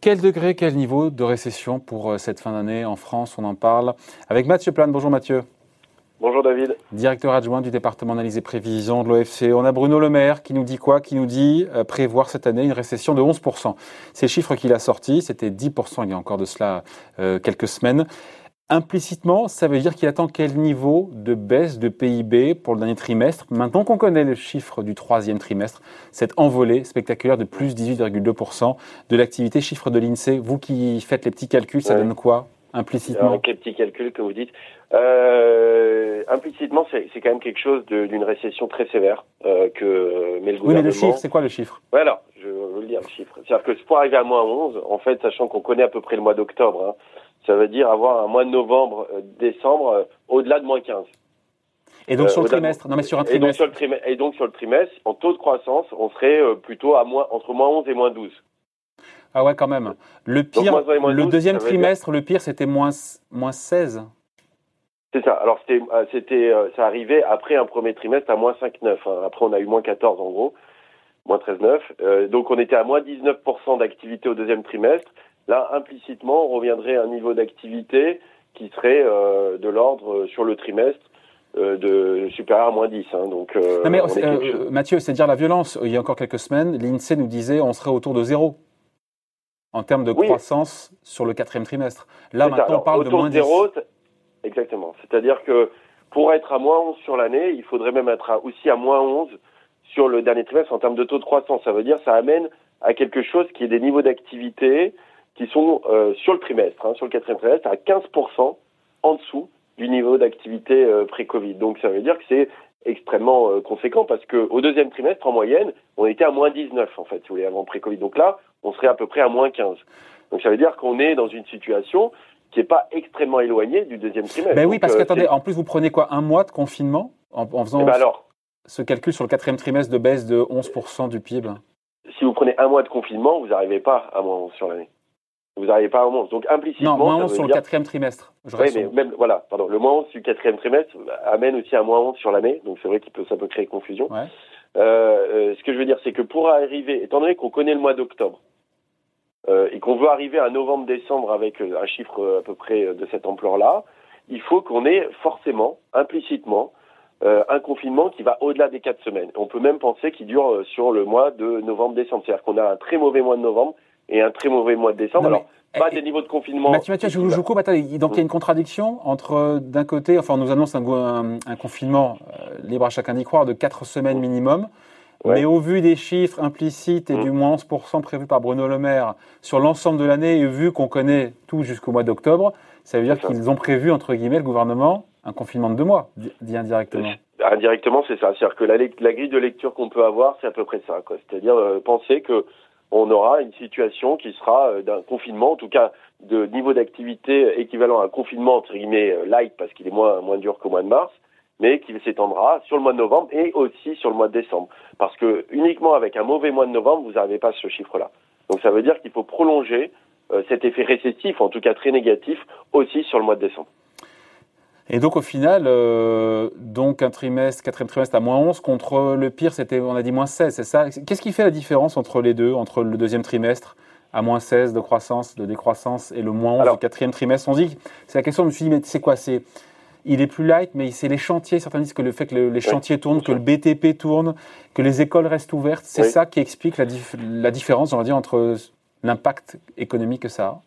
Quel degré, quel niveau de récession pour euh, cette fin d'année en France? On en parle avec Mathieu Plane. Bonjour Mathieu. Bonjour David. Directeur adjoint du département analyse et prévision de l'OFC. On a Bruno Le Maire qui nous dit quoi? Qui nous dit euh, prévoir cette année une récession de 11%. Ces chiffres qu'il a sortis, c'était 10% il y a encore de cela euh, quelques semaines. Implicitement, ça veut dire qu'il attend quel niveau de baisse de PIB pour le dernier trimestre. Maintenant qu'on connaît le chiffre du troisième trimestre, cette envolée spectaculaire de plus 18,2% de l'activité, chiffre de l'INSEE, vous qui faites les petits calculs, ça donne quoi implicitement? Quel petit calcul que vous dites. Euh, Implicitement, c'est quand même quelque chose d'une récession très sévère euh, que met le gouvernement. Oui, mais le chiffre, c'est quoi le chiffre? Voilà, je vais vous le dire le chiffre. C'est-à-dire que pour arriver à moins 11, en fait, sachant qu'on connaît à peu près le mois d'octobre, hein, ça veut dire avoir un mois de novembre, euh, décembre, euh, au-delà de moins 15. Et donc euh, sur le trimestre Non, mais sur un trimestre. Et donc sur le trimestre, en taux de croissance, on serait plutôt à moins, entre moins 11 et moins 12. Ah ouais, quand même. Le pire, le deuxième trimestre, le pire, c'était moins, moins 16. C'est ça. Alors c'était, c'était, ça arrivait après un premier trimestre à moins 5,9. Hein. Après, on a eu moins 14 en gros, moins 13,9. donc on était à moins 19% d'activité au deuxième trimestre. Là, implicitement, on reviendrait à un niveau d'activité qui serait euh, de l'ordre euh, sur le trimestre euh, de supérieur à moins 10. Hein. donc, non mais Mathieu, c'est dire la violence. Il y a encore quelques semaines, l'INSEE nous disait on serait autour de zéro en termes de croissance sur le quatrième trimestre. Là, maintenant, on parle de moins de zéro, Exactement. C'est-à-dire que pour être à moins 11 sur l'année, il faudrait même être aussi à moins 11 sur le dernier trimestre en termes de taux de croissance. Ça veut dire ça amène à quelque chose qui est des niveaux d'activité qui sont euh, sur le trimestre, hein, sur le quatrième trimestre, à 15% en dessous du niveau d'activité euh, pré-Covid. Donc ça veut dire que c'est extrêmement euh, conséquent parce qu'au deuxième trimestre, en moyenne, on était à moins 19 en fait, si vous voulez, avant pré-Covid. Donc là, on serait à peu près à moins 15. Donc ça veut dire qu'on est dans une situation qui n'est pas extrêmement éloignée du deuxième trimestre. Ben oui, parce qu'attendez, en plus vous prenez quoi Un mois de confinement en, faisant eh ben alors, ce calcul sur le quatrième trimestre de baisse de 11% du PIB Si vous prenez un mois de confinement, vous n'arrivez pas à moins 11 sur l'année. Vous n'arrivez pas au moins. Donc implicitement. Non, moins 11 sur le quatrième trimestre. oui, mais même, voilà, pardon. Le moins 11 sur le quatrième trimestre amène aussi un moins 11 sur l'année. Donc c'est vrai que ça peut créer confusion. Ouais. Euh, euh, ce que je veux dire, c'est que pour arriver, étant donné qu'on connaît le mois d'octobre, euh, et qu'on veut arriver à novembre-décembre avec un chiffre à peu près de cette ampleur-là, il faut qu'on ait forcément, implicitement, euh, un confinement qui va au-delà des quatre semaines. On peut même penser qu'il dure sur le mois de novembre-décembre. C'est-à-dire qu'on a un très mauvais mois de novembre et un très mauvais mois de décembre. Alors, pas eh, des niveaux de confinement. Mathieu, Mathieu je vous coupe. donc il y a une contradiction entre, d'un côté, enfin, on nous annonce un, un, confinement euh, libre à chacun d'y croire de 4 semaines mm. minimum. Mais au vu des chiffres implicites et mm. du moins 11% prévu par Bruno Le Maire sur l'ensemble de l'année, et vu qu'on connaît tout jusqu'au mois d'octobre, ça veut dire qu'ils ont prévu, entre guillemets, le gouvernement, un confinement de deux mois, dit indirectement. Indirectement, c'est ça. C'est-à-dire que la, la, grille de lecture qu'on peut avoir, c'est à peu près ça. C'est-à-dire euh, penser que on aura une situation qui sera euh, d'un confinement, en tout cas de niveau d'activité équivalent à un confinement entre guillemets euh, light parce qu'il est moins moins dur qu'au mois de mars, mais qui s'étendra sur le mois de novembre et aussi sur le mois de décembre. Parce que uniquement avec un mauvais mois de novembre, vous n'arrivez pas ce chiffre-là. Donc ça veut dire qu'il faut prolonger euh, cet effet récessif, en tout cas très négatif, aussi sur le mois de décembre. Et donc au final, euh, donc un trimestre, quatrième trimestre à moins 11, contre le pire, c'était, on a dit moins 16, c'est ça? Qu'est-ce qui fait la différence entre les deux, entre le deuxième trimestre à moins 16 de croissance, de décroissance, et le moins 11 du quatrième trimestre? On dit, c'est la question, je me suis dit, mais c'est quoi? C'est, Il est plus light, mais c'est les chantiers, certains disent que le fait que les chantiers tournent, que le BTP tourne, que les écoles restent ouvertes, c'est ça qui explique la, la différence, on va dire, entre l'impact économique que ça a?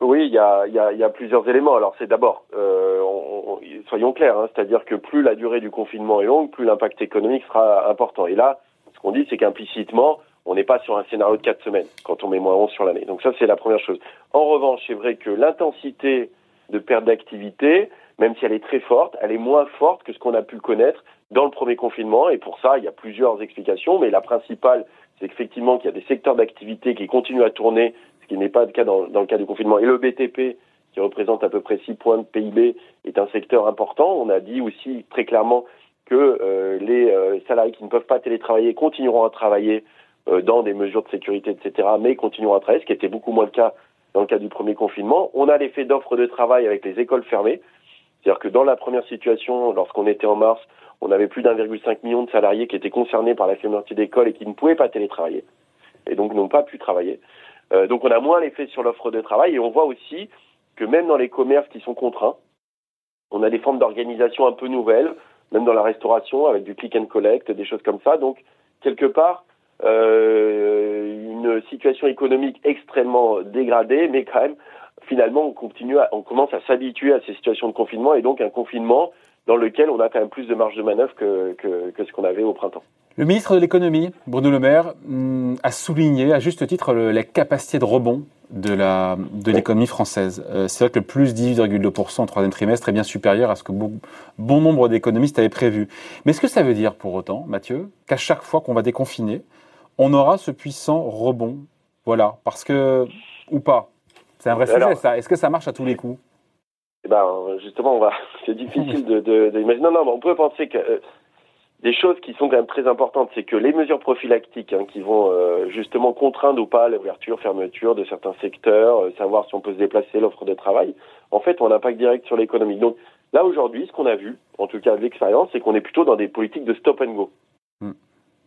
Oui, il y a, y, a, y a, plusieurs éléments. Alors c'est d'abord, euh, soyons clairs, hein, c'est-à-dire que plus la durée du confinement est longue, plus l'impact économique sera important. Et là, ce qu'on dit, c'est qu'implicitement, on n'est pas sur un scénario de quatre semaines quand on met moins 11 sur l'année. Donc ça, c'est la première chose. En revanche, c'est vrai que l'intensité de perte d'activité, même si elle est très forte, elle est moins forte que ce qu'on a pu connaître dans le premier confinement. Et pour ça, il y a plusieurs explications, mais la principale, c'est effectivement qu'il y a des secteurs d'activité qui continuent à tourner ce qui n'est pas le cas dans, le cas du confinement. Et le BTP, qui représente à peu près 6 points de PIB, est un secteur important. On a dit aussi très clairement que euh, les euh, salariés qui ne peuvent pas télétravailler continueront à travailler euh, dans des mesures de sécurité, etc., mais continueront à travailler, ce qui était beaucoup moins le cas dans le cas du premier confinement. On a l'effet d'offre de travail avec les écoles fermées. C'est-à-dire que dans la première situation, lorsqu'on était en mars, on avait plus d'1,5 million de salariés qui étaient concernés par la fermeture d'école et qui ne pouvaient pas télétravailler, et donc n'ont pas pu travailler. Euh, donc on a moins l'effet sur l'offre de travail, et on voit aussi que même dans les commerces qui sont contraints, on a des formes d'organisation un peu nouvelles, même dans la restauration, avec du click and collect, des choses comme ça. Donc, quelque part, euh, une situation économique extrêmement dégradée, mais quand même, finalement, on continue, à, on commence à s'habituer à ces situations de confinement et donc un confinement dans lequel on a quand même plus de marge de manœuvre que, ce qu'on avait au printemps. Le ministre de l'économie, Bruno Le Maire, hmm, a souligné à juste titre la capacité de rebond de la de l'économie française. Euh, c'est vrai que le plus 18,2% au troisième trimestre est bien supérieur à ce que bon, bon nombre d'économistes avaient prévu. Mais est-ce que ça veut dire pour autant, Mathieu, qu'à chaque fois qu'on va déconfiner, on aura ce puissant rebond? Voilà, parce que ou pas? C'est un vrai sujet ça. Est-ce que ça marche à tous les coups? Eh ben, justement, on va. C'est difficile de, de, Non, non, mais on peut penser que euh, des choses qui sont quand même très importantes, c'est que les mesures prophylactiques hein, qui vont euh, justement contraindre ou pas l'ouverture, fermeture de certains secteurs, euh, savoir si on peut se déplacer, l'offre de travail, en fait, ont un impact direct sur l'économie. Donc là, aujourd'hui, ce qu'on a vu, en tout cas de l'expérience, c'est qu'on est plutôt dans des politiques de stop and go. Hmm.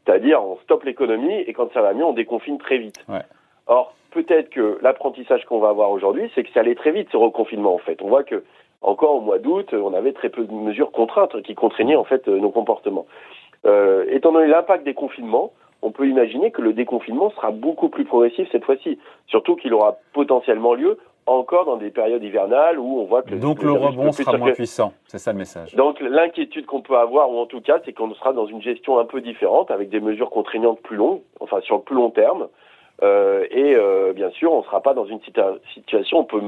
C'est-à-dire, on stoppe l'économie et quand ça va mieux, on déconfine très vite. Ouais. Or, peut-être que l'apprentissage qu'on va avoir aujourd'hui, c'est que ça allait très vite, ce reconfinement, en fait. On voit que encore au mois d'août, on avait très peu de mesures contraintes qui contraignaient en fait nos comportements. Euh, étant donné l'impact des confinements, on peut imaginer que le déconfinement sera beaucoup plus progressif cette fois-ci. Surtout qu'il aura potentiellement lieu encore dans des périodes hivernales où on voit que... Donc le, rebond sera moins puissant, c'est ça le message. Donc l'inquiétude qu'on peut avoir, ou en tout cas, c'est qu'on sera dans une gestion un peu différente, avec des mesures contraignantes plus longues, enfin sur le plus long terme, euh, et euh, bien sûr, on ne sera pas dans une situation, on peut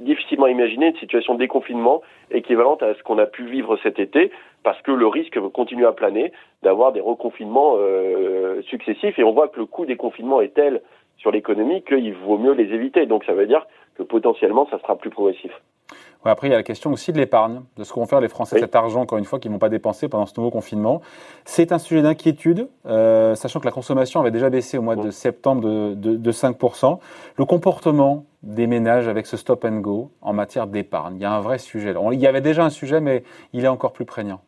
difficilement imaginer une situation de déconfinement équivalente à ce qu'on a pu vivre cet été, parce que le risque continue à planer d'avoir des reconfinements euh, successifs, et on voit que le coût des confinements est tel sur l'économie qu'il vaut mieux les éviter. Donc ça veut dire que potentiellement, ça sera plus progressif après, il y a la question aussi de l'épargne, de ce qu'ont faire les Français cet argent, encore une fois, qu'ils ne vont pas dépenser pendant ce nouveau confinement. C'est un sujet d'inquiétude, euh, sachant que la consommation avait déjà baissé au mois de septembre de, de, 5%. Le comportement des ménages avec ce stop and go en matière d'épargne, il y a un vrai sujet. Il y avait déjà un sujet, mais il est encore plus prégnant.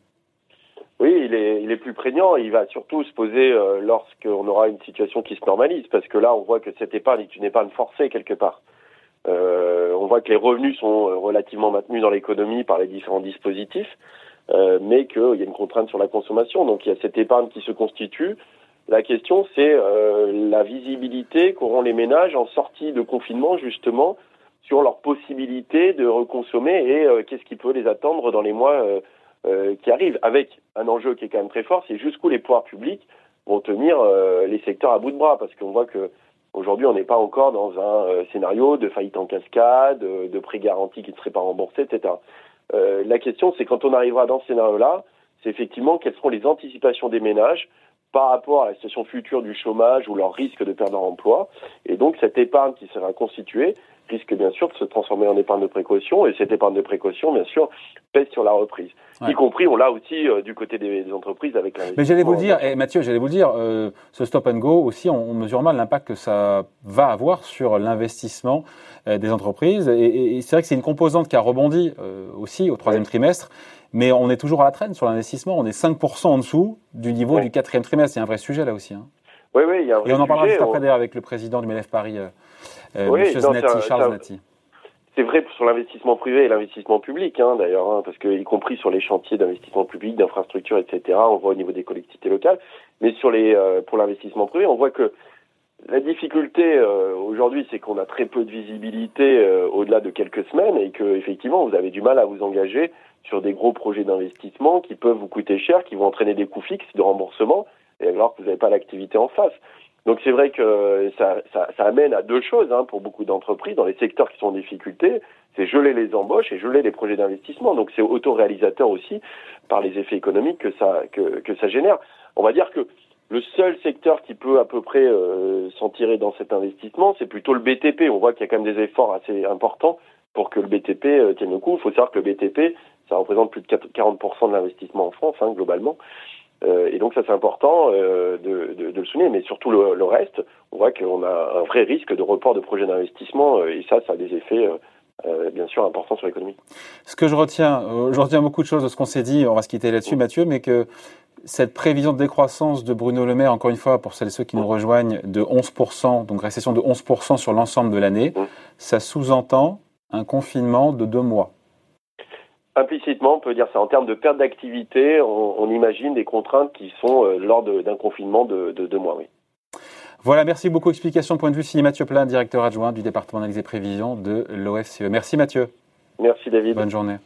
Oui, il est, il est plus prégnant. Il va surtout se poser euh, lorsqu'on aura une situation qui se normalise, parce que là, on voit que cette épargne est une épargne forcée quelque part. Euh, on voit que les revenus sont euh, relativement maintenus dans l'économie par les différents dispositifs, euh, mais qu'il y a une contrainte sur la consommation. Donc il y a cette épargne qui se constitue. La question, c'est la visibilité qu'auront les ménages en sortie de confinement, justement, sur leur possibilité de reconsommer et qu'est-ce qui peut les attendre dans les mois qui arrivent, avec un enjeu qui est quand même très fort, c'est jusqu'où les pouvoirs publics vont tenir les secteurs à bout de bras, parce qu'on voit que Aujourd'hui, on n'est pas encore dans un euh, scénario de faillite en cascade, de prêts garantis qui ne seraient pas remboursés, etc. Euh, la question, c'est quand on arrivera dans ce scénario-là, c'est effectivement quelles seront les anticipations des ménages par rapport à la situation future du chômage ou leur risque de perdre leur emploi. Et donc, cette épargne qui sera constituée risque bien sûr de se transformer en épargne de précaution. Et cette épargne de précaution, bien sûr, pèse sur la reprise. Y compris, on l'a aussi euh, du côté des, entreprises avec la. Mais j'allais vous le dire, et Mathieu, j'allais vous le dire, euh, ce stop and go aussi, on, mesure mal l'impact que ça va avoir sur l'investissement euh, des entreprises. Et, c'est vrai que c'est une composante qui a rebondi aussi au troisième trimestre. Mais on est toujours à la traîne sur l'investissement. On est 5% en dessous du niveau du quatrième trimestre. A un vrai sujet là aussi. Hein. Oui, oui, il y a un vrai Et on en parlera juste après d'ailleurs avec le président du MELEF Paris, euh, Charles C'est vrai sur l'investissement privé et l'investissement public, hein, d'ailleurs, hein, parce que y compris sur les chantiers d'investissement public, d'infrastructures, etc. On voit au niveau des collectivités locales, mais sur les euh, pour l'investissement privé, on voit que la difficulté euh, aujourd'hui, c'est qu'on a très peu de visibilité au-delà de quelques semaines et que effectivement, vous avez du mal à vous engager sur des gros projets d'investissement qui peuvent vous coûter cher, qui vont entraîner des coûts fixes de remboursement, et alors que vous n'avez pas l'activité en face. Donc c'est vrai que ça, ça, ça, amène à deux choses hein, pour beaucoup d'entreprises dans les secteurs qui sont en difficulté, c'est geler les embauches et geler les projets d'investissement. Donc c'est autoréalisateur aussi par les effets économiques que ça que, que ça génère. On va dire que le seul secteur qui peut à peu près euh, s'en tirer dans cet investissement, c'est plutôt le BTP. On voit qu'il y a quand même des efforts assez importants pour que le BTP euh, tienne le coup. Il faut savoir que le BTP, ça représente plus de 40% de l'investissement en France, hein, globalement. Euh, et donc ça c'est important euh, de, de, de, le souligner, mais surtout le, le reste, on voit qu'on a un vrai risque de report de projets d'investissement euh, et ça, ça a des effets bien sûr important sur l'économie. Ce que je retiens, je retiens beaucoup de choses de ce qu'on s'est dit, on va se quitter là-dessus, Mathieu, mais que cette prévision de décroissance de Bruno Le Maire, encore une fois, pour celles et ceux qui nous rejoignent, de 11%, donc récession de 11% sur l'ensemble de l'année, ça sous-entend un confinement de deux mois. Implicitement, on peut dire ça. En termes de perte d'activité, on, imagine des contraintes qui sont euh, lors d'un confinement de, deux mois, oui. Voilà, merci beaucoup. Explication point de vue signé Mathieu Plein, directeur adjoint du département d'analyse et prévision de l'OFCE. Merci Mathieu. Merci David. Bonne journée.